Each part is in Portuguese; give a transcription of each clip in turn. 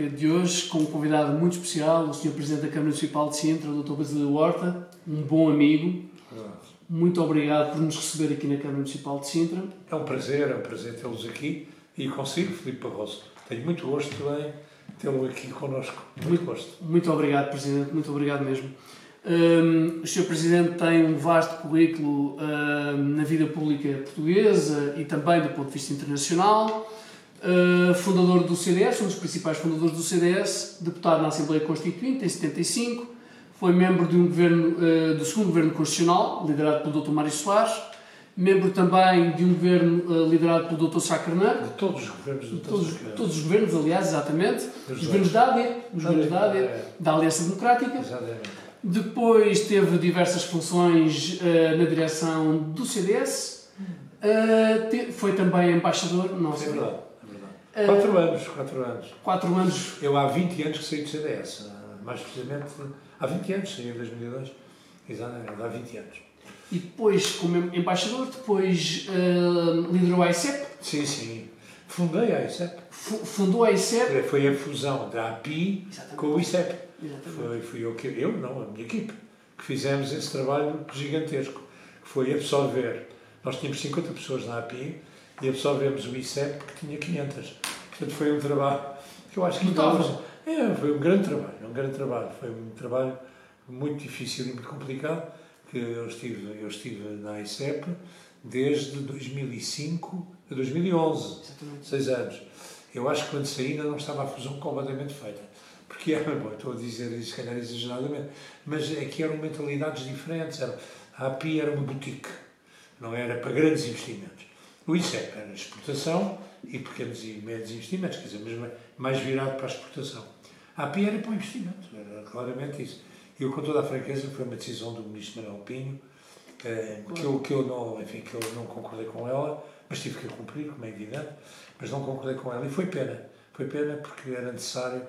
Perestroika de hoje, com um convidado muito especial, o Sr. Presidente da Câmara Municipal de Sintra, o Dr. Basílio Horta, um bom amigo. Muito obrigado por nos receber aqui na Câmara Municipal de Sintra. É um prazer, é um prazer tê-los aqui e consigo, Filipe Barroso. Tenho muito gosto em tê-lo aqui connosco. Muito, muito gosto. Muito obrigado, Presidente, muito obrigado mesmo. Um, o Sr. Presidente tem um vasto currículo um, na vida pública portuguesa e também do ponto de vista internacional. Uh, fundador do CDS, um dos principais fundadores do CDS, deputado na Assembleia Constituinte em 75, foi membro de um governo, uh, do segundo governo constitucional, liderado pelo Dr. Mário Soares, membro também de um governo uh, liderado pelo Dr. Sá Carneiro. De todos os governos. De todos, todos os governos, aliás, exatamente. Os governos da AD, os governos da AD, é. da Aliança Democrática. Exatamente. Depois teve diversas funções na direção do CDS. foi também embaixador. Não, é verdade. Quatro anos, quatro anos. Quatro anos. Eu há 20 anos que saí do CDS, mais precisamente há 20 anos, saí em 2002, exatamente, há 20 anos. E depois, como embaixador, depois uh, liderou a ICEP? Sim, sim. Fundei a ICEP. F fundou a ICEP? Foi a fusão da API Exatamente. com o ICEP. Foi, fui eu, que, eu, não, a minha equipe, que fizemos esse trabalho gigantesco, que foi absorver. Nós tínhamos 50 pessoas na API e absorvemos o ICEP que tinha 500. Portanto, foi um trabalho que eu acho que Notável. É, foi um grande trabalho, um grande trabalho. Foi um trabalho muito difícil e muito complicado, que eu estive, eu estive na ICEP desde 2005 a 2011, Exatamente. seis anos. Eu acho que quando saí ainda não estava a fusão completamente feita. Porque era, bom, estou a dizer isso, se calhar exageradamente, mas é que eram mentalidades diferentes. Era, a API era uma boutique, não era para grandes investimentos. O ICEP era exportação e pequenos e médios investimentos, quer dizer, mesmo mais virado para a exportação. A API era para o investimento, era claramente isso. E eu, com toda a franqueza, foi uma decisão do ministro Manuel Pinho, eh, que, eu, que, eu não, enfim, que eu não concordei com ela, mas tive que cumprir, como é evidente, mas não concordei com ela. E foi pena, foi pena porque era necessário,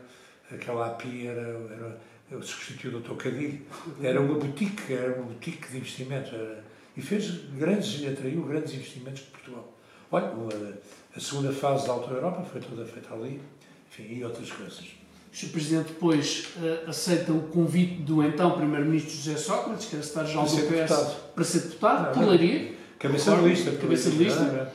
aquela API era, era eu substituí o Dr. Cadilho, era uma boutique, era uma boutique de investimento, era, e fez grandes, atraiu grandes investimentos de Portugal. Olha, a segunda fase da Alta Europa foi toda feita ali, enfim, e outras coisas. O Sr. Presidente depois uh, aceita o convite do então Primeiro-Ministro José Sócrates, que era secretário-geral do PS, deputado. para ser deputado, por Leiria. Cabeça de lista. Cabeça de lista.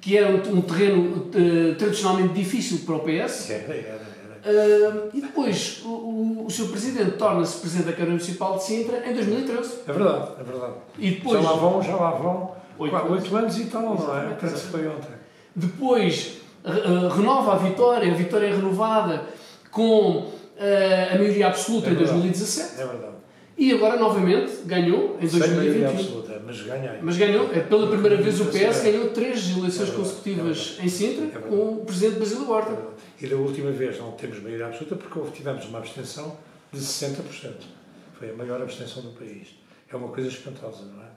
Que era um, terreno uh, tradicionalmente difícil para o PS. Era. Uh, e depois, o, o, o Sr. Presidente torna-se Presidente da Câmara Municipal de Sintra em 2013. É verdade, é verdade. E depois, já lá vão, já lá vão oito, anos. anos e tal, não é? Parece que foi ontem. Depois, uh, renova a vitória, a vitória é renovada com uh, a maioria absoluta é em 2017. É verdade. E agora, novamente, ganhou em 2021. Sem maioria absoluta, mas ganhei. Mas ganhou, é pela primeira vez o PS ganhou três eleições é consecutivas é em Sintra com o Presidente Basílio Horta. E da última vez não temos maioria absoluta porque tivemos uma abstenção de 60%. Foi a maior abstenção do país. É uma coisa espantosa, não é?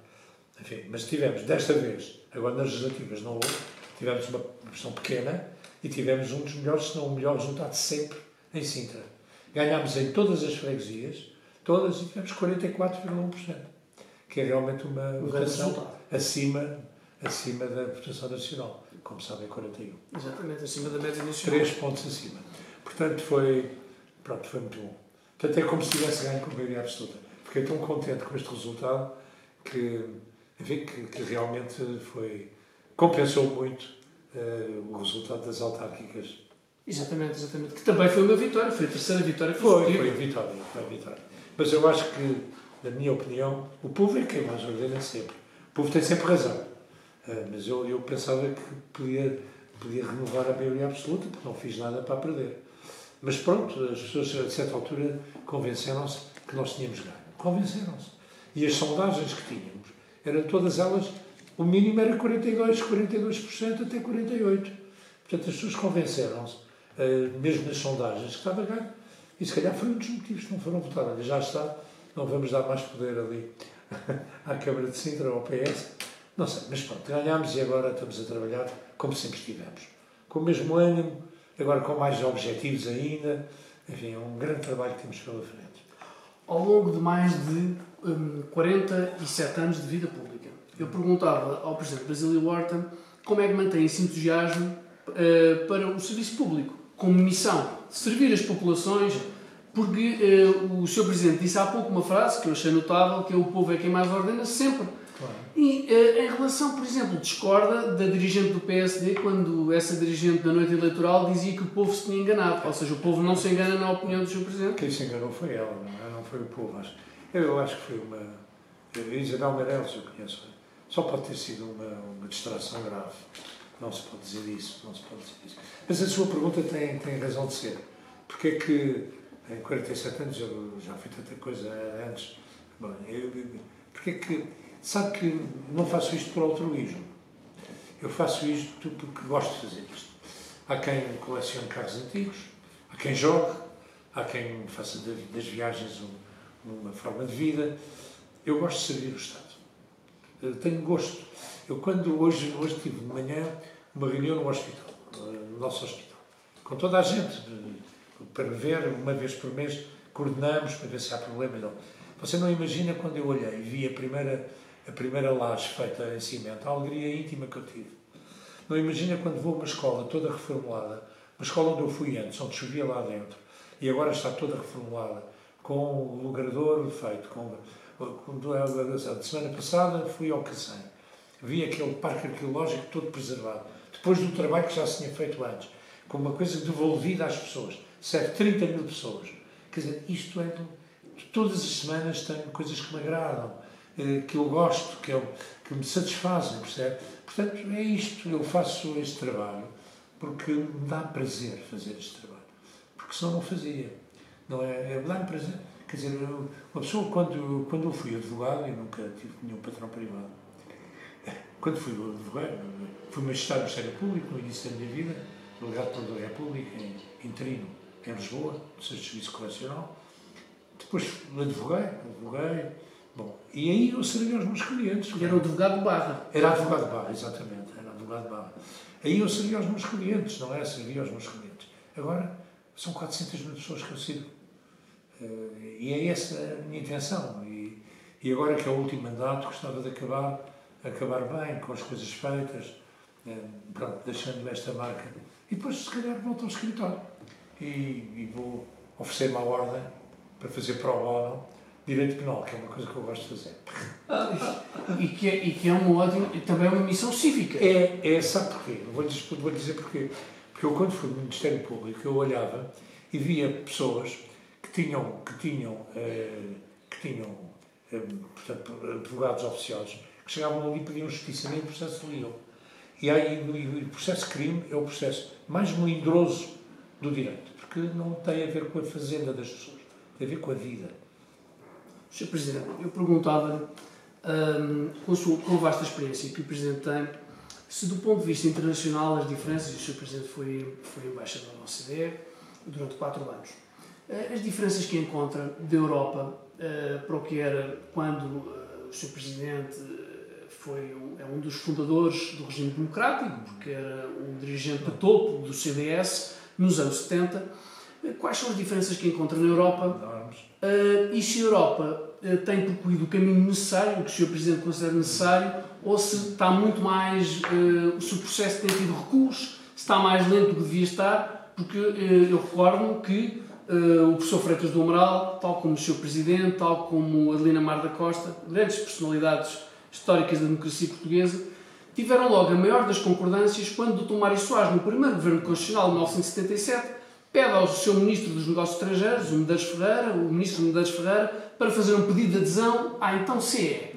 Enfim, mas tivemos, desta vez, agora nas legislativas não houve, tivemos uma versão pequena e tivemos um dos melhores, se não o melhor resultado sempre em Sintra. Ganhámos em todas as freguesias, todas, e tivemos 44,1%, que é realmente uma votação acima, acima da votação nacional. Como sabem, 41. Exatamente, acima da média nacional. 3 pontos acima. Portanto, foi, pronto, foi muito bom. Portanto, é como se tivesse ganho com maioria absoluta. Fiquei tão contente com este resultado que, enfim, que, que realmente foi compensou muito uh, o resultado das autárquicas. Exatamente, exatamente. Que também foi uma vitória, foi a terceira vitória. Foi, foi, foi a vitória, foi a vitória. Mas eu acho que, na minha opinião, o povo é quem mais ordena sempre. O povo tem sempre razão. Uh, mas eu, eu pensava que podia, podia renovar a maioria absoluta, porque não fiz nada para perder. Mas pronto, as pessoas a certa altura convenceram-se que nós tínhamos ganho. Convenceram-se. E as sondagens que tínhamos eram todas elas o mínimo era 42, 42% até 48%. Portanto, as pessoas convenceram-se, eh, mesmo nas sondagens, que estava ganho. E se calhar foi um dos motivos que não foram votar. Olha, já está, não vamos dar mais poder ali à Câmara de Sintra, ao PS. Não sei, mas pronto, ganhámos e agora estamos a trabalhar como sempre estivemos. Com o mesmo ânimo, agora com mais objetivos ainda. Enfim, é um grande trabalho que temos pela frente. Ao longo de mais de um, 47 anos de vida pública, eu perguntava ao Presidente Basílio Horta como é que mantém esse entusiasmo uh, para o serviço público. como missão servir as populações, porque uh, o Sr. Presidente disse há pouco uma frase que eu achei notável, que é o povo é quem mais ordena sempre. Claro. E uh, em relação, por exemplo, discorda da dirigente do PSD quando essa dirigente da noite eleitoral dizia que o povo se tinha enganado. Ou seja, o povo não se engana na opinião do Sr. Presidente. Quem se enganou foi ela, não, é? não foi o povo. Eu acho que foi uma. Isabel Meirelles, eu conheço. Só pode ter sido uma, uma distração grave. Não se pode dizer isso, não se pode dizer isso. Mas a sua pergunta tem, tem razão de ser. Porque é que em 47 anos eu já fui tanta coisa antes. Bom, eu, porque é que. Sabe que não faço isto por altruísmo. Eu faço isto porque gosto de fazer isto. Há quem colecione carros antigos, há quem jogue, há quem faça das viagens uma forma de vida. Eu gosto de servir o Estado. Eu tenho gosto. Eu, quando hoje, hoje tive de manhã uma reunião no hospital, no nosso hospital, com toda a gente, para ver uma vez por mês, coordenamos para ver se há problema não. Você não imagina quando eu olhei e vi a primeira, a primeira laje feita em cimento, a alegria íntima que eu tive. Não imagina quando vou a uma escola toda reformulada, uma escola onde eu fui antes, onde chovia lá dentro, e agora está toda reformulada, com o logrador feito, com, com a semana passada fui ao Cacém, vi aquele parque arqueológico todo preservado, depois do trabalho que já se tinha feito antes, com uma coisa devolvida às pessoas serve 30 mil pessoas. Quer dizer, isto é. Todas as semanas tenho coisas que me agradam, eh, que eu gosto, que, eu, que me satisfazem, percebe? Portanto, é isto. Eu faço este trabalho porque me dá prazer fazer este trabalho. Porque senão não fazia. Não é? é dá-me prazer. Quer dizer, eu, uma pessoa, quando, quando eu fui advogado, eu nunca tive nenhum patrão privado. Quando fui advogado, fui magistrado do Ministério Público no início da minha vida, delegado pela República, em interino em Lisboa, no serviço correcional. Depois advoguei, advoguei. Bom, e aí eu servi aos meus clientes. E era o advogado de Barra. Era advogado de Barra, exatamente. Era advogado de Barra. Aí eu servi aos meus clientes, não é? Servi aos meus clientes. Agora, são 400 mil pessoas que eu sirvo. Eh, e é essa a minha intenção. E, e agora que é o último mandato, gostava de acabar, acabar bem, com as coisas feitas, eh, pronto, deixando esta marca. E depois, se calhar, volto ao escritório e, e vou oferecer uma ordem para fazer pro bono direito penal, que é uma coisa que eu gosto de fazer. e, que é, e que é um ódio, também é uma missão cívica. É, é sabe porquê? Vou, vou dizer porquê. Porque eu, quando fui no Ministério Público, eu olhava e via pessoas que tinham, que tinham, eh, que tinham eh, portanto, advogados oficiais que chegavam ali e pediam justiça nem processo leal. E aí o processo de crime é o processo mais melindroso do direito, porque não tem a ver com a fazenda das pessoas, tem a ver com a vida. Sr. Presidente, eu perguntava, um, com, sua, com a vasta experiência que o Presidente tem, se do ponto de vista internacional as diferenças, e o Sr. Presidente foi, foi embaixador da OCDE durante quatro anos, eh, as diferenças que encontra da Europa uh, para o que era quando uh, o Sr. Presidente foi um, é um dos fundadores do regime democrático, porque era um dirigente de topo do CDS, nos anos 70. Quais são as diferenças que encontra na Europa? Uh, e se a Europa uh, tem percorrido o caminho necessário, o que o Sr. Presidente considera necessário, ou se está muito mais. Uh, se o processo tem tido recuos, se está mais lento do que devia estar, porque eu recordo que o professor Freitas do Amaral, tal como o Sr. Presidente, tal como Adelina Mar da Costa, grandes personalidades históricas da democracia portuguesa, tiveram logo a maior das concordâncias quando o Dr. Mário Soares, no primeiro governo constitucional de 1977, pede ao seu Ministro dos Negócios Estrangeiros, o Medeiros Ferreira, o Ministro Medeiros Ferreira, para fazer um pedido de adesão à então CE.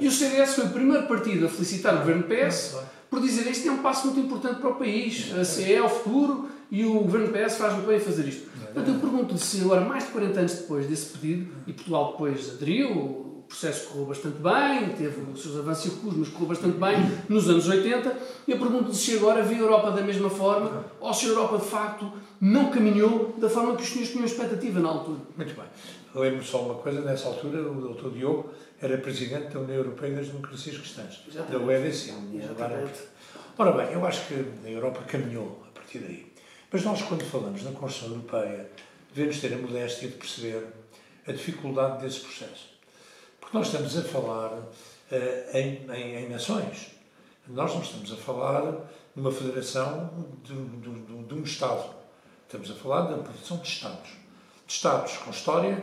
E o CDS foi o primeiro partido a felicitar o governo PS por dizer isto é um passo muito importante para o país, a CE é o futuro e o governo PS faz muito bem a fazer isto. Portanto, eu pergunto-lhe se agora, mais de 40 anos depois desse pedido, e Portugal depois aderiu, processo correu bastante bem, teve os seus avanços e recuos, mas correu bastante bem nos anos 80. Eu pergunto se agora vê a Europa da mesma forma ou se a Europa de facto não caminhou da forma que os senhores tinham expectativa na altura. Muito bem. Lembro só uma coisa, nessa altura o Dr. Diogo era presidente da União Europeia das Democracias Cristãs, Exatamente. da UEDC. Ora bem, eu acho que a Europa caminhou a partir daí. Mas nós, quando falamos na Constituição Europeia, devemos ter a modéstia de perceber a dificuldade desse processo. Porque nós estamos a falar uh, em, em, em, nações. Nós não estamos a falar numa federação de, de, de, de um Estado. Estamos a falar da produção de Estados. De Estados com história,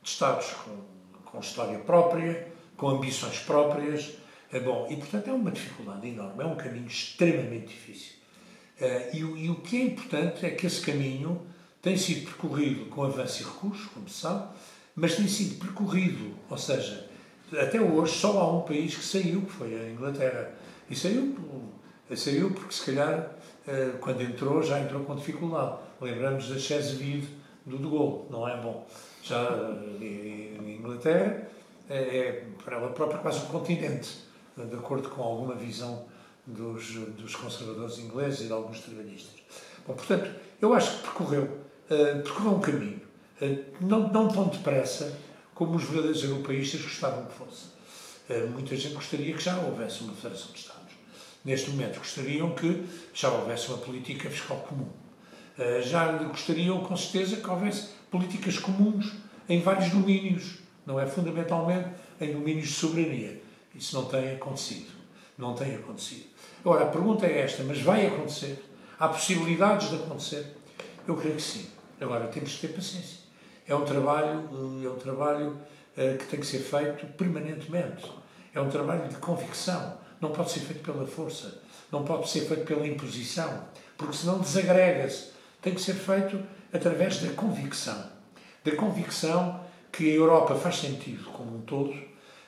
de Estados com, com história própria, com ambições próprias. É bom, e portanto é uma dificuldade enorme, é um caminho extremamente difícil. Uh, e, e, o que é importante é que esse caminho tem sido percorrido com avanço e recurso, como se sabe, mas tem sido percorrido, ou seja, até hoje só há um país que saiu, que foi a Inglaterra. E saiu, saiu porque se calhar eh, quando entrou já entrou com dificuldade. Lembramos da chaise vide do De Gaulle, não é bom. Já eh, em Inglaterra é, é para ela própria quase um continente, de acordo com alguma visão dos, dos conservadores ingleses e de alguns trabalhistas. Bom, portanto, eu acho que percorreu, percorreu um caminho, não, não tão depressa, como os verdadeiros europeístas gostavam que fosse. Eh, muita gente gostaria que já houvesse uma Federação de Estados. Neste momento gostariam que já houvesse uma política fiscal comum. Eh, já gostariam, com certeza, que houvesse políticas comuns em vários domínios, não é? Fundamentalmente em domínios de soberania. Isso não tem acontecido. Não tem acontecido. Agora, a pergunta é esta, mas vai acontecer? Há possibilidades de acontecer? Eu creio que sim. Agora, temos que ter paciência. É um trabalho, é um trabalho uh, que tem que ser feito permanentemente. É um trabalho de convicção. Não pode ser feito pela força. Não pode ser feito pela imposição. Porque senão desagrega-se. Tem que ser feito através da convicção. Da convicção que a Europa faz sentido como um todo,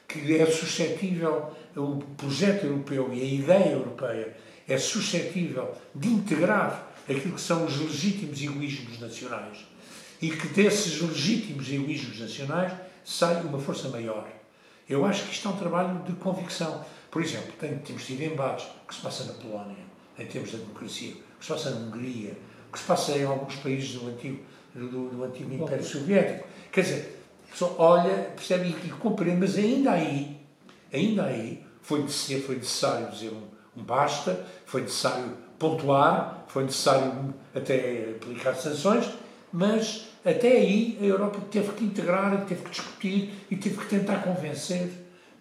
que é suscetível, o projeto europeu e a ideia europeia é suscetível de integrar aquilo que são os legítimos egoísmos nacionais e que desses legítimos egoísmos nacionais sai uma força maior. Eu acho que isto é um trabalho de convicção. Por exemplo, tem, temos tido embates, que se passa na Polónia, em termos de democracia, o que se passa na Hungria, o que se passa em alguns países do antigo, do, do antigo Império Soviético. Quer dizer, só olha, percebe e, compreende, mas ainda aí, ainda aí, foi, foi necessário dizer um, um basta, foi necessário pontuar, foi necessário até aplicar sanções, mas até aí a Europa teve que integrar, teve que discutir e teve que tentar convencer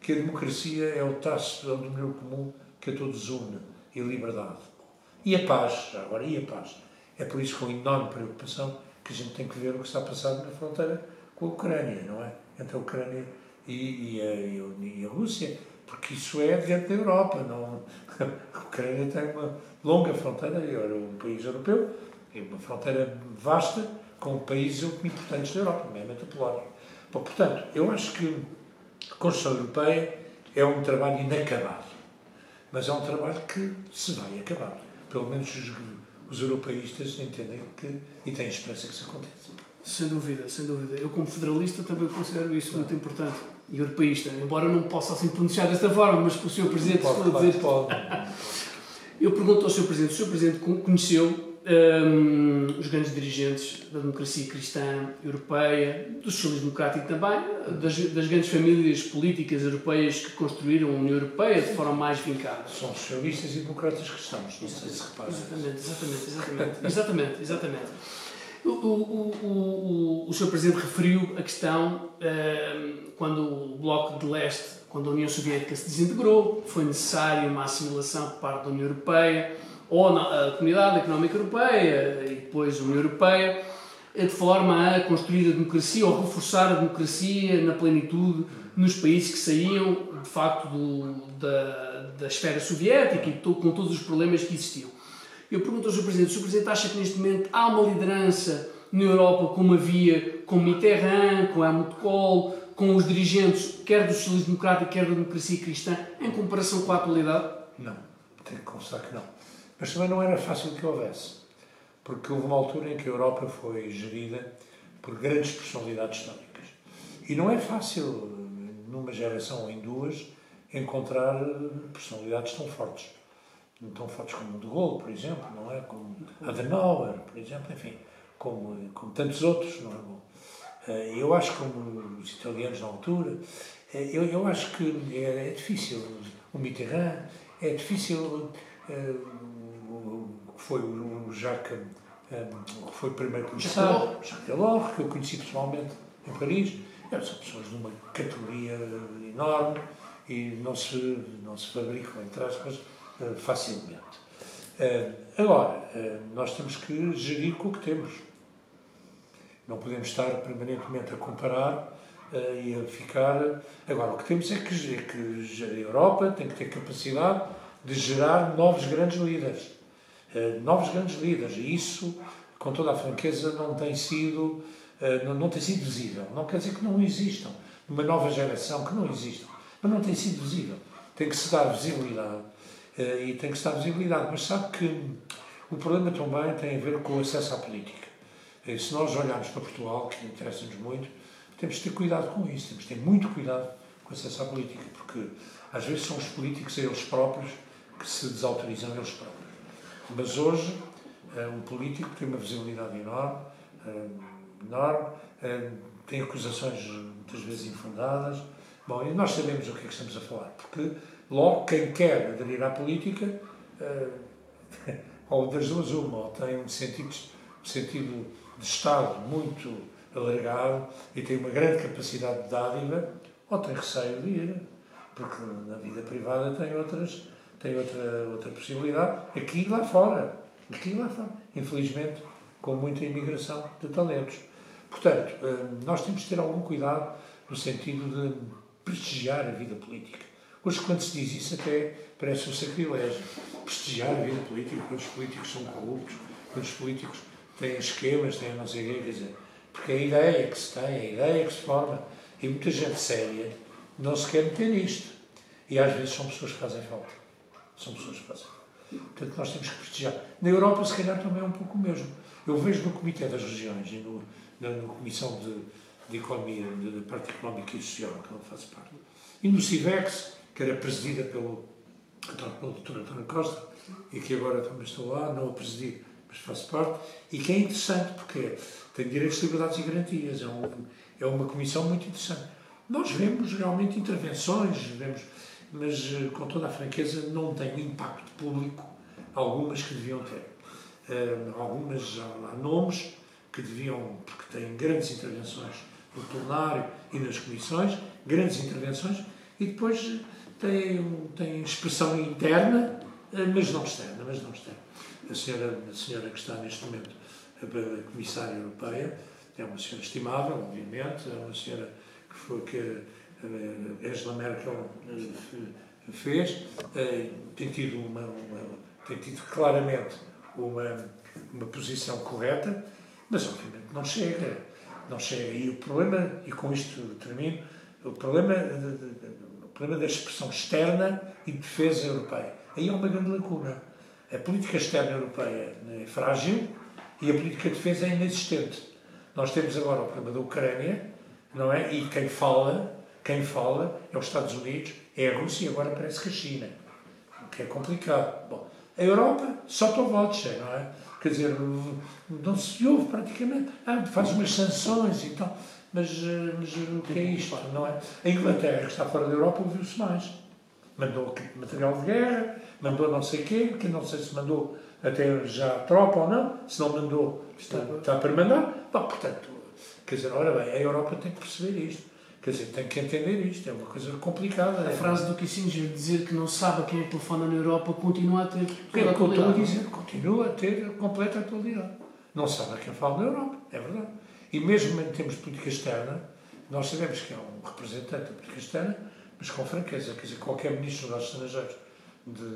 que a democracia é o traço do meu comum que a todos une e a liberdade. E a paz, agora, e a paz. É por isso com enorme preocupação que a gente tem que ver o que está a passar na fronteira com a Ucrânia, não é? Entre a Ucrânia e, e, a, e a Rússia, porque isso é dentro da Europa. Não, a Ucrânia tem uma longa fronteira, é um país europeu, é uma fronteira vasta, com países importantes da Europa, nomeadamente a Polónia. Bom, portanto, eu acho que a Constituição Europeia é um trabalho inacabado, mas é um trabalho que se vai acabar. Pelo menos os, os europeístas entendem que e têm esperança que isso aconteça. Sem dúvida, sem dúvida. Eu, como federalista, também considero isso muito importante. E europeísta, embora não possa assim pronunciar desta forma, mas que o Sr. Presidente pode, pode, dizer. Pode. Eu pergunto ao Sr. Presidente: o Sr. Presidente conheceu um, os grandes dirigentes da democracia cristã europeia, do socialismo democrático também, das, das, grandes famílias políticas europeias que construíram a União Europeia de forma mais vincada. São socialistas e democratas cristãos, não sei se repara. Exatamente, exatamente, exatamente. exatamente, exatamente. O, o, o, o Sr. Presidente referiu a questão um, quando o Bloco de Leste, quando a União Soviética se desintegrou, foi necessária uma assimilação por parte da União Europeia ou a Comunidade Económica Europeia e depois a União Europeia, de forma a construir a democracia ou reforçar a democracia na plenitude nos países que saíam, de facto, do, da, da esfera soviética e to, com todos os problemas que existiam. Eu pergunto ao Sr. Presidente, o Sr. Presidente acha que neste momento há uma liderança na Europa como havia com Mitterrand, com Helmut Kohl, com os dirigentes, quer do socialismo democrático, quer da democracia cristã, em comparação com a atualidade? Não, tenho que confessar que não. Mas também não era fácil que houvesse, porque houve uma altura em que a Europa foi gerida por grandes personalidades históricas. E não é fácil, numa geração ou em duas, encontrar personalidades tão fortes. Tão fortes como De Gaulle, por exemplo, não é? Como Adenauer, por exemplo, enfim, como, como tantos outros, não é bom? Eh, eu acho como os italianos na altura, eh, eu, eu acho que é, é difícil. O Mitterrand, é difícil eh, que foi o Jacques, um, que foi o primeiro comissário, Jacques Delors, que eu conheci pessoalmente em Paris. Eram são pessoas de uma categoria enorme e não se, não se fabricam, entre aspas, eh, facilmente. Uh, agora, nós temos que gerir com o que temos. Não podemos estar permanentemente a comparar e a ficar. Agora, o que temos é que, é que a Europa tem que ter capacidade de gerar novos grandes líderes. Novos grandes líderes. E isso, com toda a franqueza, não tem sido. Não, não, tem sido visível. Não quer dizer que não existam. Uma nova geração que não existam. Mas não tem sido visível. Tem que se dar visibilidade eh, e tem que se dar visibilidade. Mas sabe que o problema também tem a ver com o acesso à política. E se nós olharmos para Portugal, que interessa-nos muito, temos de ter cuidado com isso, temos de ter muito cuidado com o acesso à política, porque às vezes são os políticos a eles próprios que se desautorizam eles próprios. Mas hoje, eh, um político tem uma visibilidade enorme, eh, enorme tem acusações muitas vezes infundadas. Bom, e nós sabemos o que é que estamos a falar, porque Logo, quem quer aderir à política, ou das duas uma, ou tem um sentido, um sentido de Estado muito alargado e tem uma grande capacidade de dádiva, ou tem receio de ir, porque na vida privada tem outras, tem outra, outra possibilidade, aqui e lá fora, aqui e lá fora, infelizmente, com muita imigração de talentos. Portanto, eh, nós temos de ter algum cuidado no sentido de prestigiar a vida política. Hoje, quando se diz isso, até parece um sacrilégio. Prestigiar a vida política, quando os políticos são corruptos, quando os políticos têm esquemas, têm não sei o dizer, porque a ideia que se tem, a ideia que se forma, e muita gente séria não se quer meter nisto. E às vezes são pessoas que fazem falta. São pessoas fazem Portanto, nós temos que prestigiar. Na Europa, se calhar, também é um pouco o mesmo. Eu vejo no Comitê das Regiões e no, na, na Comissão de, de Economia, da Parte Económica e Social, que eu faço parte, e no CIVEX, que era presidida pelo, pelo Dr. António Costa e que agora também estou lá, não a presidi, mas faço parte, e que é interessante porque tem direitos, liberdades e garantias, é, um, é uma comissão muito interessante. Nós vemos realmente intervenções, vemos, mas eh, com toda a franqueza não tem o impacto público algumas que deviam ter. Uh, algumas, há, há nomes que deviam, porque têm grandes intervenções no plenário e nas comissões, grandes intervenções, e depois tem, tem expressão interna, eh, mas não externa, mas não externa. A senhora, a senhora que está neste momento a comissária europeia é uma senhora estimável, obviamente, é uma senhora que foi que Angela Merkel eh, fez, eh, tem tido, uma, uma, tem tido claramente uma, uma posição correta, mas obviamente não chega, não chega. E o problema, e com isto termino, o problema problema da expressão externa e defesa europeia. Aí há uma grande lacuna. A política externa europeia é frágil e a política de defesa é inexistente. Nós temos agora o problema da Ucrânia, não é? E quem fala, quem fala é os Estados Unidos, é a Rússia e agora parece que a China. O que é complicado. Bom, a Europa só votos, não é? Quer dizer, não se ouve praticamente. Ah, faz umas sanções e tal. Mas, eh, mas eh, o que é isto, não é? A Inglaterra, que está fora da Europa, ouviu-se mais. Mandou material de guerra, mandou não sei o quê, que não sei se mandou até já tropa ou não, se não mandou, está, está para mandar. Bom, portanto, quer dizer, ora bem, a Europa tem que perceber isto. Quer dizer, tem que entender isto, é uma coisa complicada. A é. frase do Kissinger dizer que não sabe a quem é que telefona na Europa continua a ter toda a atualidade. É dizer, continua a ter completa atualidade. Não sabe a quem fala na Europa, é verdade. E mesmo em termos de política externa, nós sabemos que é um representante da política externa, mas com franqueza, quer dizer, qualquer ministro dos estrangeiros de,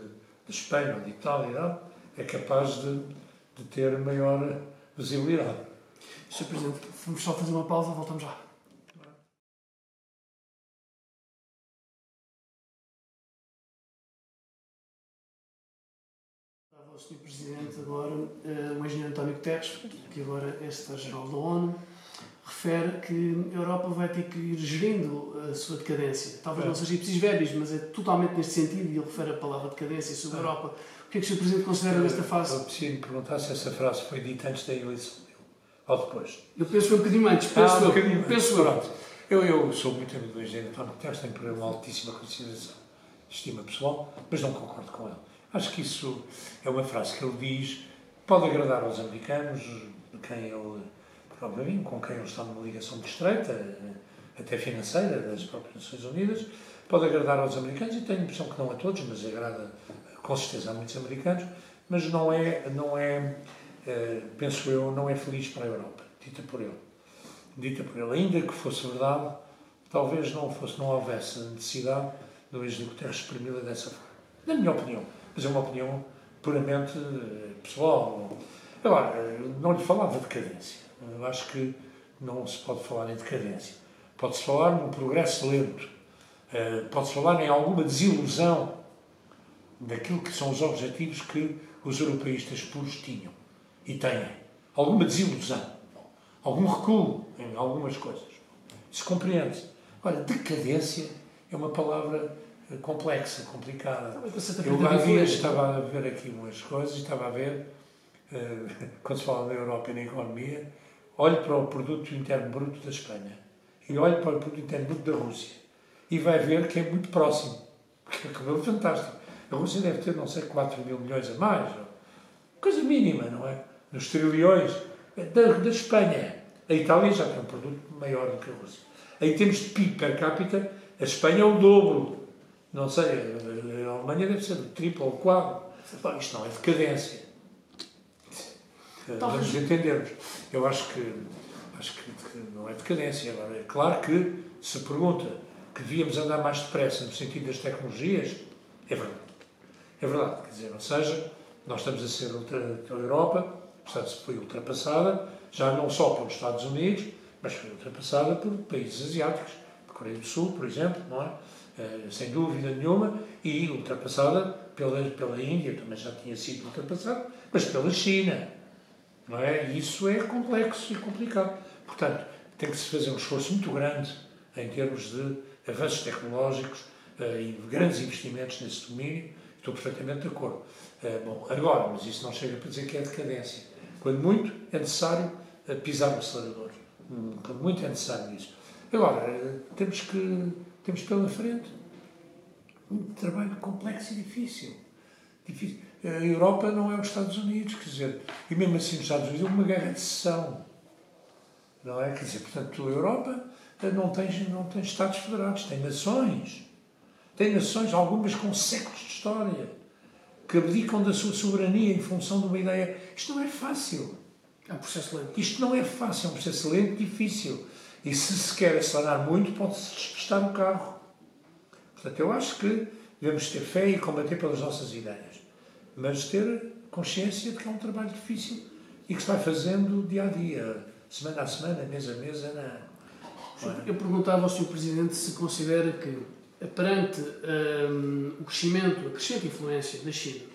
de Espanha ou de Itália é capaz de, de ter maior visibilidade. Sr. Presidente, vamos só fazer uma pausa, voltamos já. O Sr. Presidente agora, uh, o engenheiro António Guterres, que agora é Secretário-Geral da ONU, refere que a Europa vai ter que ir gerindo a sua decadência. Talvez é. não seja preciso verbis, mas é totalmente neste sentido e ele refere a palavra decadência sobre a é. Europa. O que é que o Sr. Presidente considera nesta fase? Eu preciso me perguntar se essa frase foi dita antes da eleição ou depois. Eu penso um bocadinho antes. Penso ah, um bocadinho penso Pronto. Eu, eu sou muito amigo do engenheiro António Guterres, tenho por ele uma altíssima consideração, estima pessoal, mas não concordo com ele. Acho que isso é uma frase que ele diz, pode agradar aos americanos, quem ele, provavelmente, com quem ele está numa ligação estreita, até financeira, das próprias Nações Unidas, pode agradar aos americanos, e tenho a impressão que não a todos, mas agrada com certeza a muitos americanos, mas não é, não é eh, penso eu, não é feliz para a Europa, dita por ele. Dita por ele. Ainda que fosse verdade, talvez não, fosse, não houvesse necessidade do Luís Guterres exprimi-la dessa forma. Na minha opinião. Mas é uma opinião puramente eh, pessoal. Agora, não lhe falava de decadência. Eu acho que não se pode falar em decadência. Pode-se falar num progresso lento. Eh, pode-se falar em alguma desilusão daquilo que são os objetivos que os europeístas puros tinham e têm. Alguma desilusão, algum recuo em algumas coisas. Isso compreende-se. Olha, decadência é uma palavra eh, complexa, complicada. Eu há dias estava a ver aqui umas coisas e estava a ver, uh, quando se fala na Europa e na economia, olhe para o produto interno bruto da Espanha e olhe para o produto interno bruto da Rússia e vai ver que é muito próximo. Porque é fantástico. A Rússia deve ter, não sei, 4 mil milhões a mais. Coisa mínima, não é? Nos trilhões. Da, da Espanha. A Itália já tem um produto maior do que a Rússia. Em termos de PIB per capita, a Espanha é o dobro. Não sei, a Alemanha deve ser o triplo ou quadro. Bom, isto não é decadência. Talvez. Vamos entendermos. Eu acho que, acho que não é decadência. Agora, é claro que se pergunta que devíamos andar mais depressa no sentido das tecnologias, é verdade. É verdade. Quer dizer, ou seja, nós estamos a ser a Europa, portanto, foi ultrapassada, já não só pelos Estados Unidos, mas foi ultrapassada por países asiáticos, por Coreia do Sul, por exemplo, não é? Uh, sem dúvida nenhuma, e ultrapassada pela, pela Índia, também já tinha sido ultrapassada, mas pela China. Não é? E isso é complexo e complicado. Portanto, tem que se fazer um esforço muito grande em termos de avanços tecnológicos uh, e grandes investimentos nesse domínio. Estou perfeitamente de acordo. Uh, bom, agora, mas isso não chega para dizer que é decadência. Quando muito, é necessário pisar no acelerador. Hum, quando muito é necessário isso. Agora, temos que temos pela frente um trabalho complexo e difícil. difícil. A Europa não é os Estados Unidos, quer dizer, e mesmo assim os Estados Unidos é uma guerra de secessão. Não é? Quer dizer, portanto, a Europa não tem, não tem Estados federados, tem nações. Tem nações, algumas com séculos de história, que abdicam da sua soberania em função de uma ideia. Isto não é fácil. É um processo lento. Isto não é fácil, é um processo lento difícil. E se se quer acelerar muito, pode-se despistar o carro. Portanto, eu acho que devemos ter fé e combater pelas nossas ideias. Mas ter consciência de que é um trabalho difícil e que se vai fazendo dia a dia, semana a semana, mês a mês, ano a ano. Eu perguntava ao Sr. Presidente se considera que, perante um, o crescimento, a crescente influência da China,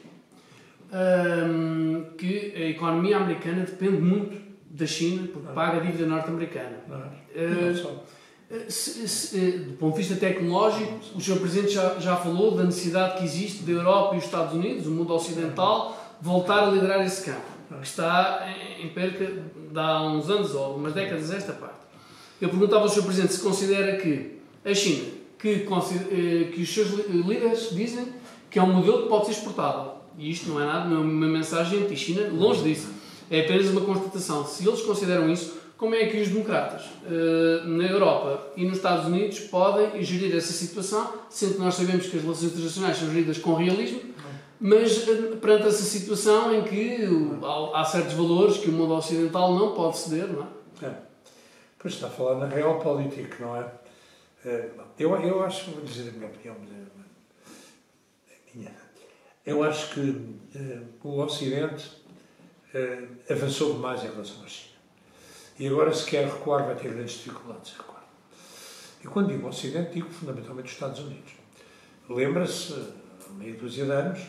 um, que a economia americana depende muito da China, porque ah. paga a dívida norte-americana. Uh, se, se, eh, do ponto de vista tecnológico, o Sr. Presidente já, já falou da necessidade que existe da Europa e os Estados Unidos, o mundo ocidental, voltar a liderar esse campo, que está em perca de há uns anos ou umas décadas esta parte. Eu perguntava ao Sr. Presidente se considera que a China, que, que os seus líderes dizem que é um modelo que pode ser exportável, e isto não é nada, não é uma mensagem anti-China, longe disso é apenas uma constatação. Se eles consideram isso, como é que os democratas uh, na Europa e nos Estados Unidos podem gerir essa situação, sendo que nós sabemos que as relações internacionais são geridas com realismo, mas uh, perante essa situação em que há, certos valores que o mundo ocidental não pode ceder, não é? é. Pois está a falar na realpolitik, não é? é eu, eu acho, vou dizer a minha opinião, a minha. Eu acho que o Ocidente avançou demais em relação à China. E agora, se quer recuar, vai ter grandes dificuldades a recuar. E quando digo Ocidente, digo fundamentalmente os Estados Unidos. Lembra-se, há meia dúzia de anos,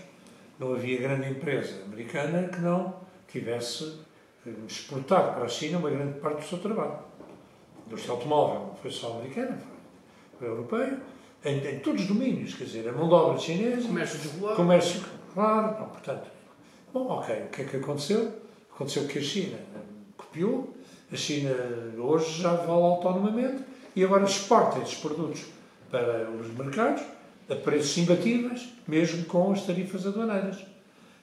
não havia grande empresa americana que não tivesse eh, exportado para a China uma grande parte do seu trabalho. A indústria automóvel não foi só americana, foi, europeia, em, em, todos os domínios, quer dizer, a mão de obra chinesa, comércio desregulado, comércio, claro, não, portanto, Bom, ok, o que é que aconteceu? Aconteceu que a China copiou, a China hoje já vale autonomamente e agora exporta esses produtos para os mercados a preços imbatíveis, mesmo com as tarifas aduaneiras.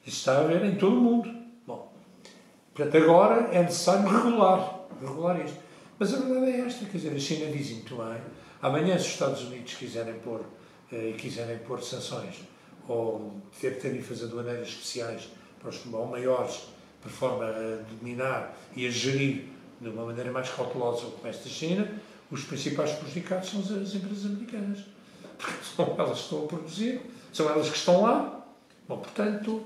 Isso está a ver em todo o mundo. Bom, portanto, agora é necessário regular, regular isto. Mas a verdade é esta, quer dizer, a China diz muito bem, amanhã se os Estados Unidos quiserem pôr, eh, quiserem pôr sanções ou ter tarifas aduaneiras especiais para os maiores, por forma a dominar e a gerir de uma maneira mais cautelosa o comércio da China, os principais prejudicados são as, empresas americanas. Porque são elas que estão a produzir, são elas que estão lá. Bom, portanto,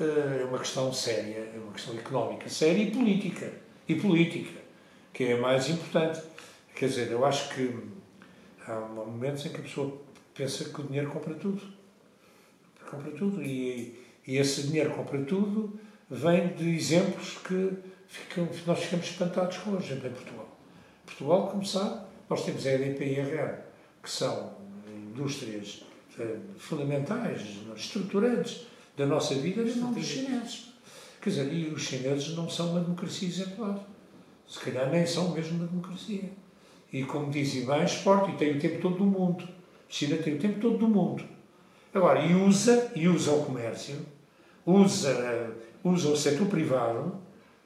eh, é uma questão séria, é uma questão económica séria e política. E política, que é a mais importante. Quer dizer, eu acho que há momentos em que a pessoa pensa que o dinheiro compra tudo. Compra tudo. E, e esse dinheiro compra tudo vem de exemplos que ficam, nós ficamos espantados com, por exemplo, em Portugal. Portugal, como sabe, nós temos a EDP e a RR, que são indústrias eh, fundamentais, estruturantes da nossa vida, e não dos chineses. Quer dizer, e os chineses não são uma democracia exemplar. Se calhar nem são mesmo uma democracia. E como dizem bem, exporta e tem o tempo todo do mundo. A China tem o tempo todo do mundo. Agora, e usa, e usa o comércio, usa, usa o setor privado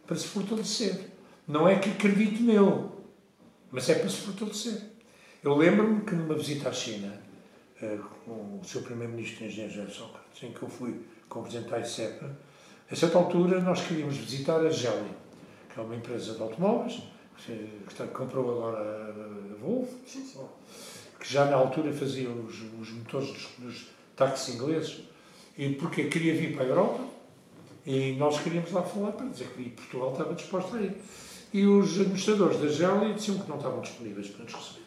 para se fortalecer. Não é que acredite nele, mas é para se fortalecer. Eu lembro-me que numa visita à China, eh, com o seu primeiro-ministro, engenheiro José Sócrates, em que eu fui com o presidente da ICEP, a certa altura nós queríamos visitar a Geely, que é uma empresa de automóveis, que comprou agora a Volvo, que já na altura fazia os, os motores dos, dos táxis ingleses, porque queria vir para a Europa, e nós queríamos lá falar para dizer que Portugal estava disposto a ir. E os administradores da Geely diziam que não estavam disponíveis para nos receber.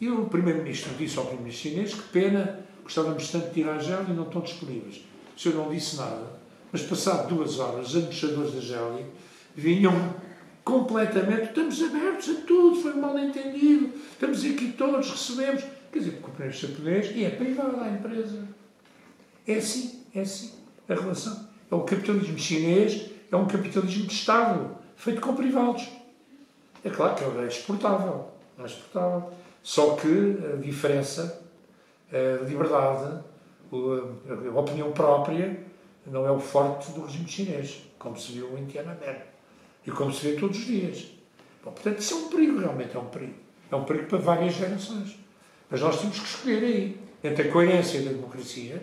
E o Primeiro-Ministro disse ao Primeiro-Ministro chinês que pena, gostávamos tanto de ir à Geely e não estão disponíveis. O senhor não disse nada, mas passado duas horas, os administradores da Geely vinham completamente, estamos abertos a tudo, foi um mal entendido, estamos aqui todos, recebemos. Quer dizer, porque o Primeiro-Ministro japonês e é privada a empresa. É assim, é assim a relação. É o capitalismo chinês, é um capitalismo de Estado, feito com privados. É claro que ele é exportável, é exportável. Só que a diferença, a liberdade, a opinião própria, não é o forte do regime chinês, como se viu em Tiananmen e como se vê todos os dias. Bom, portanto, isso é um perigo, realmente é um perigo. É um perigo para várias gerações. Mas nós temos que escolher aí entre a coerência da democracia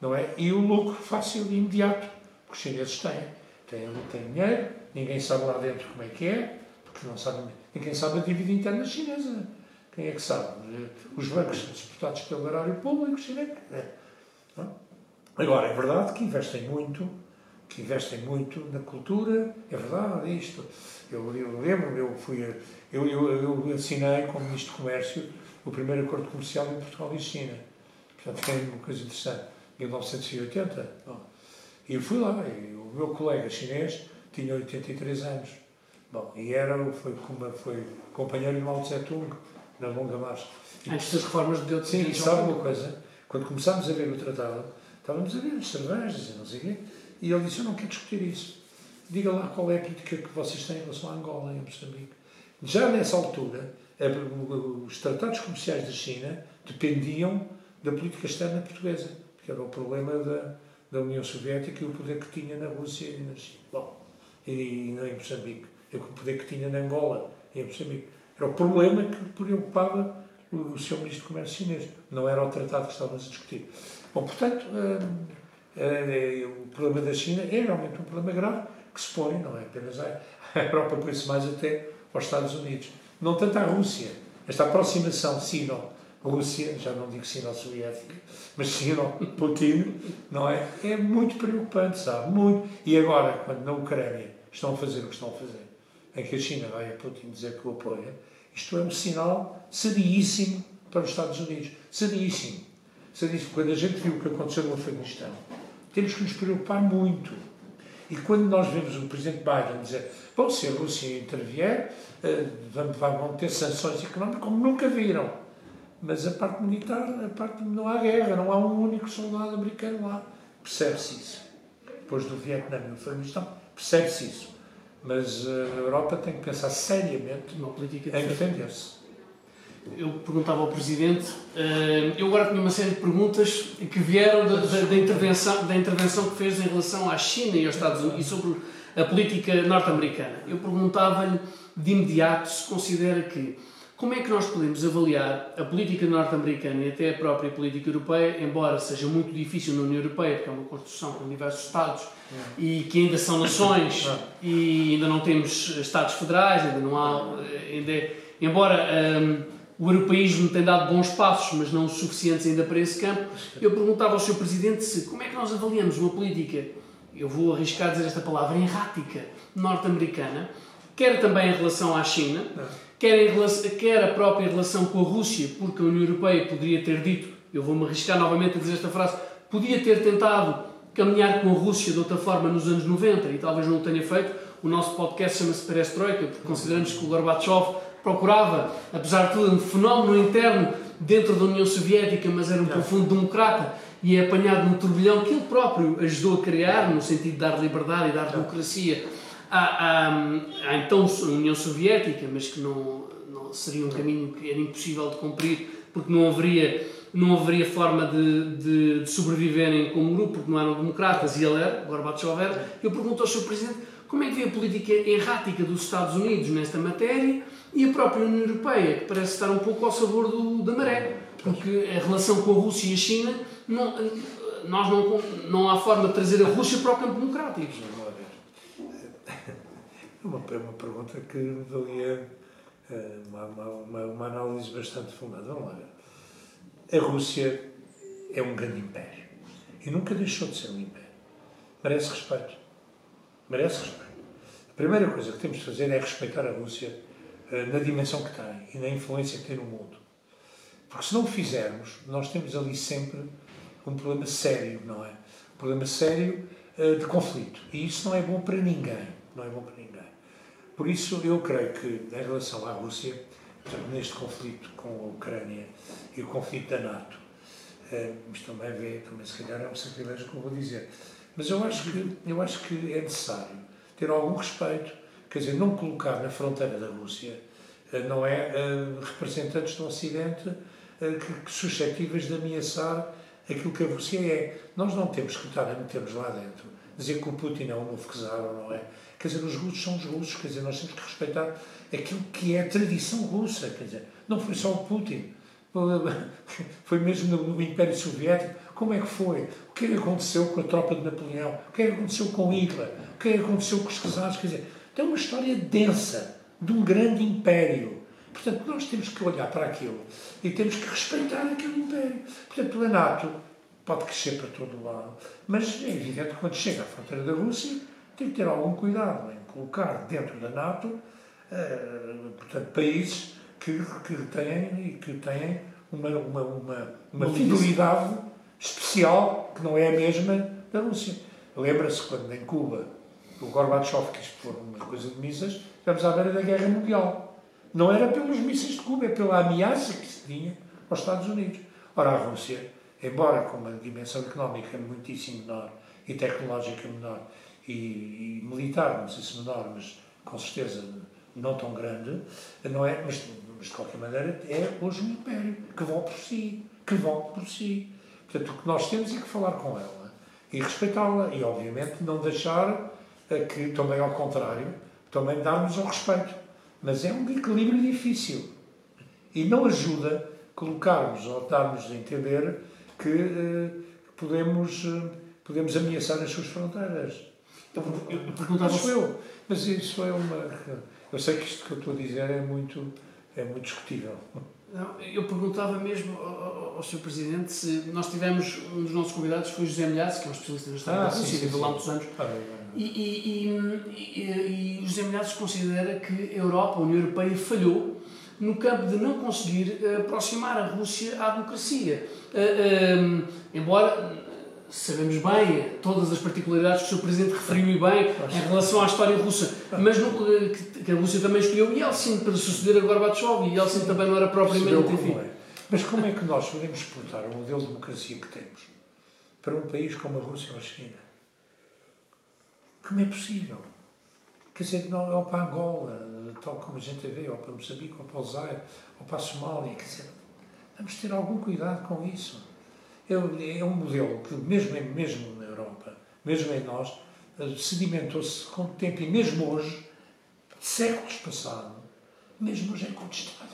não é? e o lucro fácil e imediato que os chineses têm. Têm, têm dinheiro, ninguém sabe lá dentro como é que é, porque não sabe, ninguém sabe a dívida interna chinesa. Quem é que sabe? Os bancos são suportados pelo erário público chinês. É. Agora, é verdade que investem muito, que investem muito na cultura, é verdade isto. Eu, eu lembro, eu fui, eu, eu, eu assinei como Ministro do Comércio o primeiro acordo comercial entre Portugal e China. Portanto, foi uma coisa interessante. 1980. Bom, e eu fui lá, e o meu colega chinês tinha 83 anos. Bom, e era, foi, foi companheiro de Mao Tse-Tung na longa marcha. Antes das reformas de Sim, e sabe uma coisa? Quando começámos a ver o tratado, estávamos a ver as cervejas e não sei o quê, e ele disse, eu não quero discutir isso. Diga lá qual é a política que vocês têm em relação à Angola e a Moçambique. Já nessa altura, os tratados comerciais da China dependiam da política externa portuguesa era o problema da, da União Soviética e o poder que tinha na Rússia e na China. Bom, e, e em Moçambique. E o poder que tinha na Angola e em Moçambique. Era o problema que preocupava o, o seu Ministro do Comércio chinês. Não era o tratado que estávamos a discutir. Bom, portanto, hum, é, o problema da China é realmente um problema grave que se põe, não é apenas a Europa, põe-se mais até aos Estados Unidos. Não tanto à Rússia. Esta aproximação sino Rússia, já não digo sino-soviética, mas sino-Putin, não é? É muito preocupante, sabe? Muito. E agora, quando na Ucrânia estão a fazer o que estão a fazer, em que a China vai a Putin dizer que o apoia, isto é um sinal sadíssimo para os Estados Unidos. Sadíssimo. Sadíssimo. Quando a gente viu o que aconteceu no Afeganistão, temos que nos preocupar muito. E quando nós vemos o Presidente Biden dizer, bom, se a Rússia intervier, eh, vão ter sanções económicas como nunca viram mas a parte militar, a parte não há guerra, não há um único soldado americano lá. Percebe-se isso. Depois do Vietnã e do Afeganistão, percebe-se isso. Mas eh, a Europa tem que pensar seriamente política em defender-se. Eu perguntava ao Presidente, eh, eu agora tinha uma série de perguntas que vieram da, da, da, intervenção, da intervenção que fez em relação à China e aos Estados Unidos e sobre a política norte-americana. Eu perguntava-lhe de imediato se considera que como é que nós podemos avaliar a política norte-americana e até a própria política europeia, embora seja muito difícil na União Europeia, porque é uma construção com diversos Estados e que ainda são nações e ainda não temos Estados federais, ainda não há. Ainda é, embora um, o europeísmo tenha dado bons passos, mas não suficientes ainda para esse campo, eu perguntava ao Sr. Presidente se como é que nós avaliamos uma política, eu vou arriscar dizer esta palavra, errática, norte-americana, quer também em relação à China quer, relação, quer a própria relação com a Rússia, porque a União Europeia poderia ter dito, eu vou-me arriscar novamente a dizer esta frase, podia ter tentado caminhar com a Rússia de outra forma nos anos 90 e talvez não o tenha feito. O nosso podcast chama-se Perestroika, porque consideramos que o Gorbachev procurava, apesar de tudo, um fenómeno interno dentro da União Soviética, mas era um profundo democrata e é apanhado num turbilhão que ele próprio ajudou a criar, no sentido de dar liberdade e dar democracia à, à, à então União Soviética, mas que não, não seria um caminho que era impossível de cumprir, porque não haveria, não haveria forma de, de, de sobreviverem como grupo, porque não eram democratas, e ele era, Gorbachev era. Eu pergunto ao Sr. Presidente como é que vê a política errática dos Estados Unidos nesta matéria e a própria União Europeia, que parece estar um pouco ao sabor do, da maré, porque a relação com a Rússia e a China, não, nós não, não há forma de trazer a Rússia para o campo democrático. É uma, é uma pergunta que valia uh, uma, uma, uma, análise bastante fundada. Vamos lá ver. A Rússia é um grande império e nunca deixou de ser um império. Merece respeito. Merece respeito. A primeira coisa que temos de fazer é respeitar a Rússia uh, na dimensão que tem e na influência que tem no mundo. Porque se não o fizermos, nós temos ali sempre um problema sério, não é? Um problema sério uh, de conflito. E isso não é bom para ninguém. Não é bom para ninguém. Por isso, eu creio que, em relação à Rússia, neste conflito com a Ucrânia e o conflito da NATO, eh, mas também vê, também se calhar é um sacrilégio que eu vou dizer, mas eu acho que, eu acho que é necessário ter algum respeito, quer dizer, não colocar na fronteira da Rússia, eh, não é, eh, representantes do Ocidente que, suscetíveis de ameaçar aquilo que a Rússia é. Nós não temos que estar a metermos lá dentro, dizer que o Putin é o novo czar ou não é Quer dizer, os russos são os russos, quer dizer, nós temos que respeitar aquilo que é a tradição russa, quer dizer, não foi só o Putin, foi mesmo no, Império Soviético. Como é que foi? O que é que aconteceu com a tropa de Napoleão? O que é que aconteceu com Hitler? O que é que aconteceu com os casados? Quer dizer, tem uma história densa de um grande império. Portanto, nós temos que olhar para aquilo e temos que respeitar aquele império. Portanto, o NATO pode crescer para todo lado, mas é evidente que quando chega à fronteira da Rússia, tem que ter algum cuidado em colocar dentro da NATO, uh, portanto, países que, que têm e que têm uma, uma, uma, uma fidelidade especial que não é a mesma da Rússia. Lembra-se quando em Cuba o Gorbachev quis pôr uma coisa de mísseis, estamos à beira da Guerra Mundial. Não era pelos mísseis de Cuba, é pela ameaça que se tinha aos Estados Unidos. Ora, a Rússia, embora com uma dimensão económica muitíssimo menor e tecnológica menor, e, e militar, não sei se menor, mas com certeza não tão grande, não é, mas, mas de qualquer maneira é hoje um império que vão por si, que vão por si. Portanto, o que nós temos é que falar com ela e respeitá-la e, obviamente, não deixar que, também ao contrário, também darmos o respeito. Mas é um equilíbrio difícil e não ajuda colocarmos ou darmos a entender que eh, podemos, eh, podemos ameaçar as suas fronteiras. Eu, eu, eu perguntava Acho eu, mas isso é uma. Eu sei que isto que eu estou a dizer é muito, é muito discutível. Não, eu perguntava mesmo ao, ao Sr. Presidente se nós tivemos, um dos nossos convidados foi José Milhares, que é um especialista na história ah, da Rússia, viveu lá há muitos anos. Ah, e, e, e, e, José Milhares considera que a Europa, a União Europeia, falhou no campo de não conseguir eh, aproximar a Rússia à democracia. Uh, uh, embora sabemos bem todas as particularidades que o Sr. Presidente referiu e bem em relação à história russa, mas no, que, a Rússia também escolheu Yeltsin para suceder a Gorbachev e Yeltsin também não era propriamente. Enfim. É. Mas como é que nós podemos exportar o modelo de democracia que temos para um país como a Rússia ou a China? Como é possível? Quer dizer, não, ou para Angola, tal como a gente vê, ou para Moçambique, ou para o Zaire, ou para a Somália, quer dizer, vamos ter algum cuidado com isso é, um modelo que, mesmo, mesmo na Europa, mesmo em nós, eh, sedimentou-se com o tempo e mesmo hoje, séculos passados, mesmo hoje é contestado.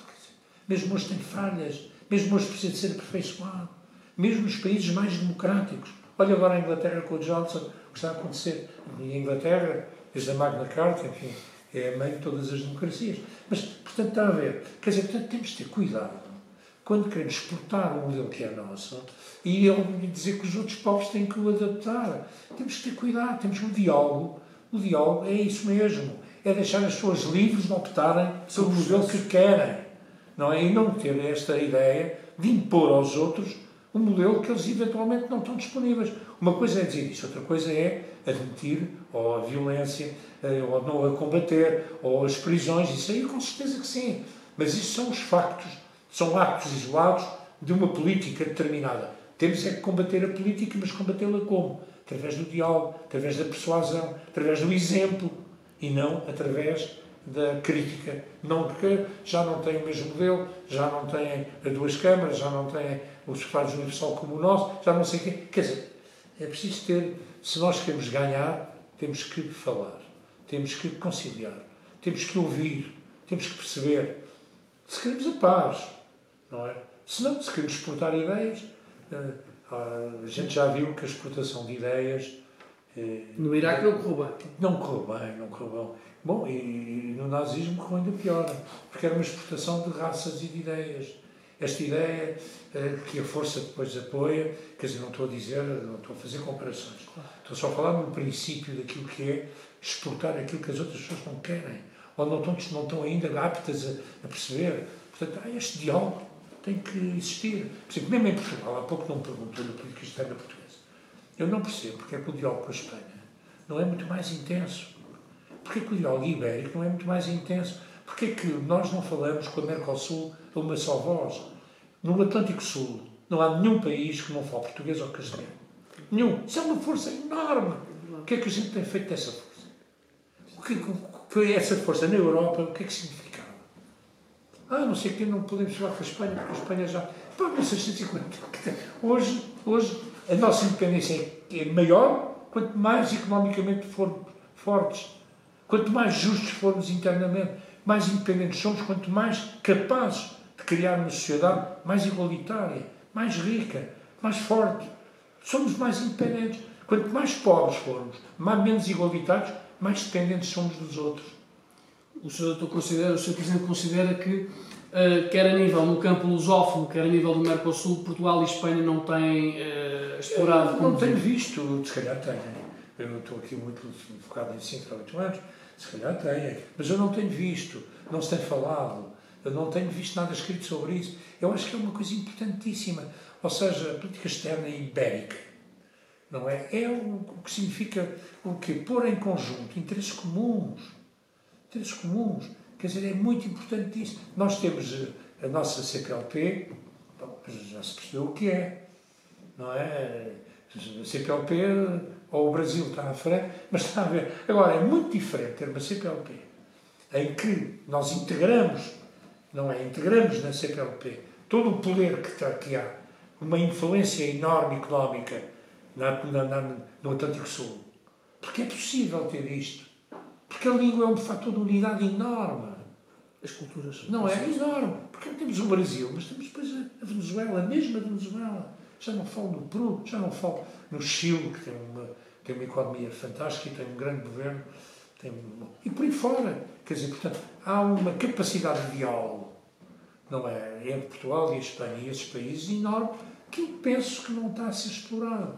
mesmo hoje tem falhas, mesmo hoje precisa de ser aperfeiçoado, mesmo nos países mais democráticos. Olha agora a Inglaterra com o Johnson, o que está a acontecer. E a Inglaterra, desde a Magna Carta, enfim, é a mãe de todas as democracias. Mas, portanto, está a ver. Quer dizer, portanto, temos de ter cuidado quando queremos exportar um modelo que é nosso e ele dizer que os outros povos têm que o adaptar. Temos que ter cuidado, temos o diálogo. O diálogo é isso mesmo. É deixar as pessoas livres de optarem pelo modelo que querem. Não é? E não ter esta ideia de impor aos outros um modelo que eles eventualmente não estão disponíveis. Uma coisa é dizer isso, outra coisa é admitir ou a violência, eh, ou não a combater, ou as prisões, isso aí com certeza que sim. Mas isso são os factos, são actos isolados de uma política determinada. Temos é que combater a política, mas combatê-la como? Através do diálogo, através da persuasão, através do exemplo, e não através da crítica. Não porque já não tem o mesmo modelo, já não tem duas câmaras, já não tem o secretário universal como o nosso, já não sei o quê. Quer dizer, é preciso ter, se nós queremos ganhar, temos que falar, temos que conciliar, temos que ouvir, temos que perceber. Se queremos a paz, não é? Se não, se queremos exportar ideias, eh, a gente já viu que a exportação de ideias. Eh, no Iraque não correu bem. Não correu bem, não correu bem. Bom, e no nazismo correu ainda pior, porque era uma exportação de raças e de ideias. Esta ideia eh, que a força depois apoia, quer dizer, não estou a dizer, não estou a fazer comparações, claro. estou só a falar no princípio daquilo que é exportar aquilo que as outras pessoas não querem, ou não estão, não estão ainda aptas a, a perceber. Portanto, há este diálogo tem que existir. Por exemplo, mesmo em Portugal, há pouco não perguntou na política externa portuguesa. Eu não percebo porque é que o diálogo com a Espanha não é muito mais intenso. Porque é que o diálogo ibérico não é muito mais intenso? Porque é que nós não falamos com a Mercosul a uma só voz? No Atlântico Sul não há nenhum país que não fale português ou castelhano. Nenhum. Isso é uma força enorme. O que é que a gente tem feito dessa força? O que, que é essa força na Europa? O que é que significava? Ah, não sei o que, não podemos falar com a Espanha, porque a Espanha já. Pá, 1650. Hoje, hoje a nossa independência é maior quanto mais economicamente formos fortes, quanto mais justos formos internamente mais independentes somos, quanto mais capazes de criar uma sociedade mais igualitária, mais rica, mais forte. Somos mais independentes. Quanto mais pobres formos, mais menos igualitários, mais dependentes somos dos outros. O Sr. considera, o Sr. Presidente considera que, uh, quer a nível no campo lusófono, quer a nível do Mercosul, Portugal e Espanha não têm uh, explorado... Eu não tenho visto, se calhar têm. Eu não estou aqui muito focado em 5 ou 8 anos, se calhar tem, mas eu não tenho visto, não se tem falado, eu não tenho visto nada escrito sobre isso. Eu acho que é uma coisa importantíssima. Ou seja, a política externa ibérica, não é? É o, que significa o quê? Pôr em conjunto interesses comuns. Interesses comuns. Quer dizer, é muito importante isso. Nós temos a nossa CPLP, bom, já se percebeu o que é, não é? A CPLP ou o Brasil está à frente, mas está a ver. Agora, é muito diferente ter uma CPLP em que nós integramos, não é? Integramos na CPLP todo o poder que, está, que há, uma influência enorme económica na, na, na, no Atlântico Sul. Porque é possível ter isto. Porque a língua é um fator de unidade enorme. As culturas. Não é? Enorme. Porque temos o Brasil, mas temos depois a Venezuela, a mesma Venezuela. Já não falo no Peru, já não falo no Chile, que tem uma, tem uma economia fantástica, tem um grande governo, tem, e por aí fora. Quer dizer, portanto, há uma capacidade de diálogo, não é? Entre Portugal e a Espanha e esses países enorme, que eu penso que não está a ser explorado.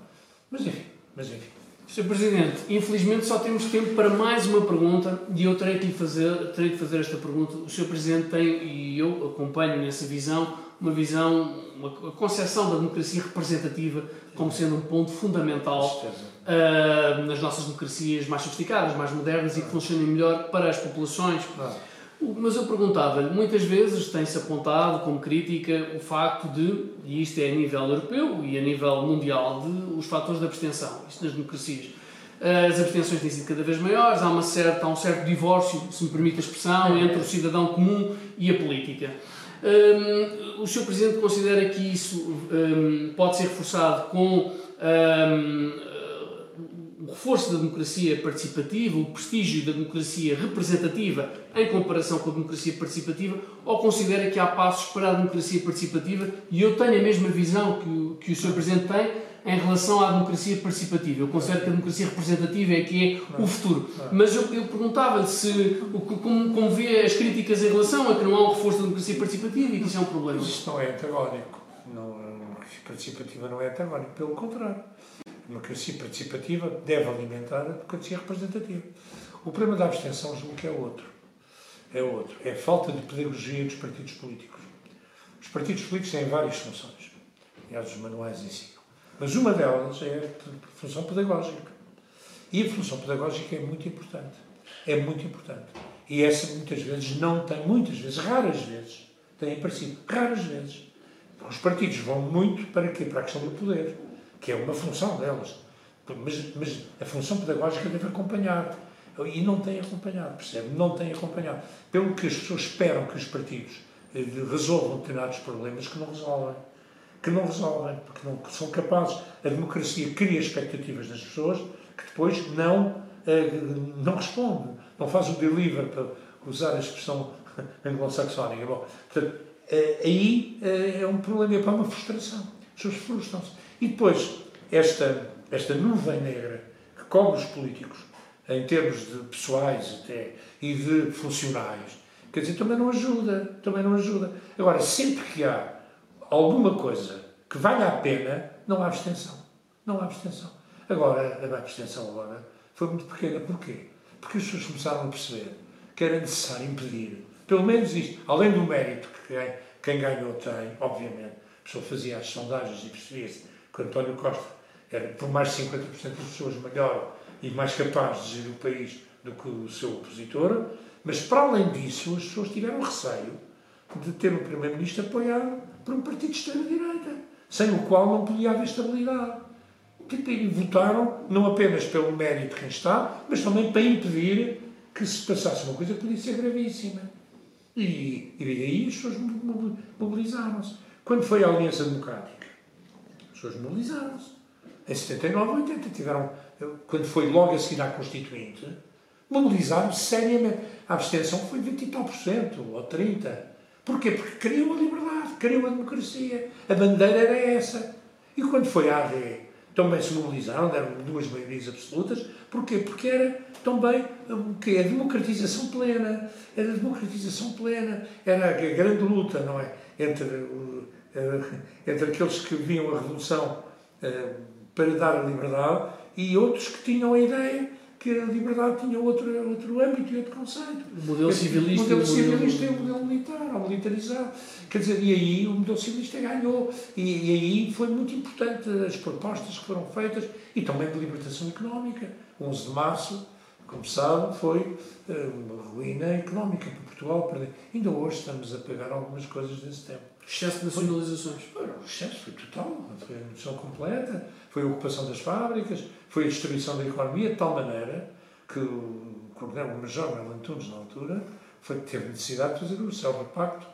Mas enfim, mas enfim. Sr. Presidente, infelizmente só temos tempo para mais uma pergunta e eu terei que fazer, terei que fazer esta pergunta. O Sr. Presidente tem, e eu acompanho nessa visão, uma visão, uma concepção da democracia representativa como sendo um ponto fundamental uh, nas nossas democracias mais sofisticadas, mais modernas e que funcionem melhor para as populações. Mas eu perguntava-lhe, muitas vezes tem-se apontado como crítica o facto de, e isto é a nível europeu e a nível mundial, de os fatores de abstenção, isto nas democracias. As abstenções têm sido cada vez maiores, há, uma certa, há um certo divórcio, se me permite a expressão, entre o cidadão comum e a política. Um, o Sr. Presidente considera que isso um, pode ser reforçado com um, reforço da democracia participativa, o prestígio da democracia representativa em comparação com a democracia participativa, ou considera que há passos para a democracia participativa e eu tenho a mesma visão que o, que o Sr. Presidente tem em relação à democracia participativa. Eu considero que a democracia representativa é que é o futuro. Mas eu, eu perguntava-lhe se, como, como vê as críticas em relação a que não há um reforço da democracia participativa e que isso é um problema. Isto não é antagónico. Não, a democracia participativa não é antagónico. Pelo contrário. Democracia participativa deve alimentar a democracia representativa. O problema da abstenção julgo que é outro. É outro. É a falta de pedagogia dos partidos políticos. Os partidos políticos têm várias funções. Aliás, os manuais ensinam. Mas uma delas é a função pedagógica. E a função pedagógica é muito importante. É muito importante. E essa muitas vezes não tem, muitas vezes, raras vezes, tem aparecido. Raras vezes. Os partidos vão muito para quê? Para a questão do poder que é uma função delas. Mas, mas a função pedagógica deve acompanhar. E não tem acompanhado, percebe? Não tem acompanhado. Pelo que as pessoas esperam que os partidos eh, resolvam determinados problemas que não resolvem. Que não resolvem, porque não são capazes. A democracia cria expectativas das pessoas que depois não, eh, não respondem. Não faz o deliver, para usar a expressão anglo-saxónica. Bom, portanto, eh, aí é um problema, é para uma frustração. As pessoas frustram-se. E depois, esta, esta nuvem negra que cobre os políticos, em termos de pessoais até, e de funcionários, quer dizer, também não ajuda, também não ajuda. Agora, sempre que há alguma coisa que valha a pena, não há abstenção. Não há abstenção. Agora, a abstenção agora foi muito pequena. Porquê? Porque as pessoas começaram a perceber que era necessário impedir, pelo menos isto, além do mérito que quem, quem ganhou tem, obviamente, a pessoa fazia as sondagens e percebia-se que António Costa era por mais de 50% das pessoas melhor e mais capaz de gerir o país do que o seu opositor, mas para além disso as pessoas tiveram receio de ter um Primeiro-Ministro apoiado por um partido de extrema-direita, sem o qual não podia haver estabilidade. E votaram não apenas pelo mérito de quem está, mas também para impedir que se passasse uma coisa que podia ser gravíssima. E, e aí as pessoas mobilizaram-se. Quando foi a Aliança Democrática, pessoas mobilizaram-se. Em 79, 80 tiveram, quando foi logo a seguir à Constituinte, mobilizaram-se seriamente. A abstenção foi 20 e tal por cento, ou 30. Porquê? Porque queriam a liberdade, queriam a democracia. A bandeira era essa. E quando foi a AD, também se mobilizaram, deram duas maiorias absolutas. Porquê? Porque era também o que A democratização plena. Era a democratização plena. Era a grande luta, não é? Entre entre aqueles que viam a Revolução eh, para dar a liberdade e outros que tinham a ideia que a liberdade tinha outro, outro âmbito e outro conceito. O modelo civilista. Modelo civilista é o modelo militar, ou militarizado. Quer dizer, e aí o modelo civilista ganhou. E, e, aí foi muito importante as propostas que foram feitas e também de libertação económica. 11 de março, como sabe, foi eh, uma ruína económica para Portugal. Ainda hoje estamos a pagar algumas coisas desse tempo. Excesso de nacionalizações. Foi, o excesso foi total, foi a redução completa, foi a ocupação das fábricas, foi a destruição da economia, de tal maneira que o coronel-major Mel Antunes, na altura, foi, teve necessidade de fazer o célebre pacto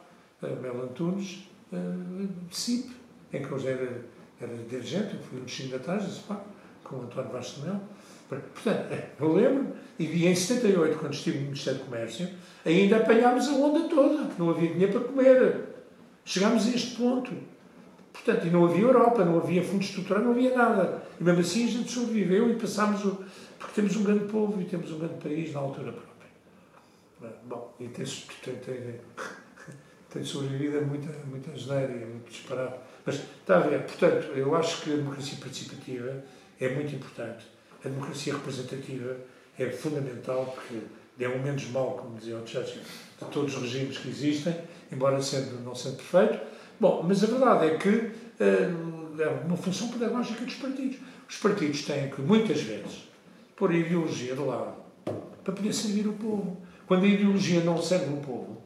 uh, Mel Antunes uh, de CIP, em que hoje era, era dirigente, eu fui um dos signatários desse pacto, com o António Vasco Mel. Portanto, é, eu lembro, e em 78, quando estive no Ministério do Comércio, ainda apanhámos a onda toda, não havia dinheiro para comer. Chegámos a este ponto. Portanto, e não havia Europa, não havia fundo estrutural, não havia nada. E mesmo assim a gente sobreviveu e passámos o. Porque temos um grande povo e temos um grande país na altura própria. Bom, e tem, tem, tem, tem sobrevivido a muita, muita geneira e a muito disparado. Mas está a ver, portanto, eu acho que a democracia participativa é muito importante. A democracia representativa é fundamental porque é o menos mal, como dizia o Churchill, de todos os regimes que existem, embora sendo, não sendo perfeito. Bom, mas a verdade é que uh, é uma função pedagógica dos partidos. Os partidos têm que, muitas vezes, pôr a ideologia de lado para poder servir o povo. Quando a ideologia não serve o povo,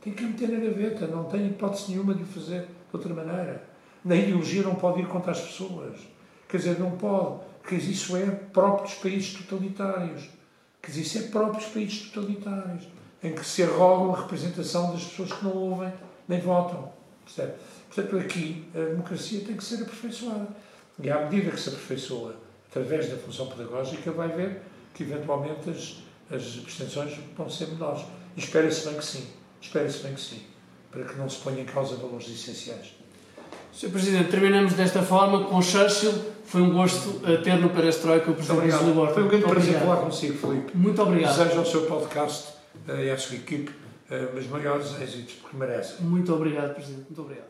tem que meter na gaveta, não tem hipótese nenhuma de o fazer de outra maneira. Na ideologia não pode ir contra as pessoas. Quer dizer, não pode, porque isso é próprio dos países totalitários. Quer dizer, isso é países totalitários em que se arroga a representação das pessoas que não ouvem nem votam. Percebe? Portanto, aqui a democracia tem que ser aperfeiçoada. E à medida que se aperfeiçoa através da função pedagógica, vai ver que eventualmente as, as pretensões vão ser menores. E espera-se bem que sim. Espera-se bem que sim. Para que não se ponha em causa valores essenciais. Sr. Presidente, terminamos desta forma com Churchill. Foi um gosto eh, ter no Perestroika o Presidente Lisboa. Foi um grande prazer falar consigo, Filipe. Muito obrigado. Desejo ao seu podcast eh, e à sua equipe eh, os maiores êxitos, porque merecem. Muito obrigado, Presidente. Muito obrigado.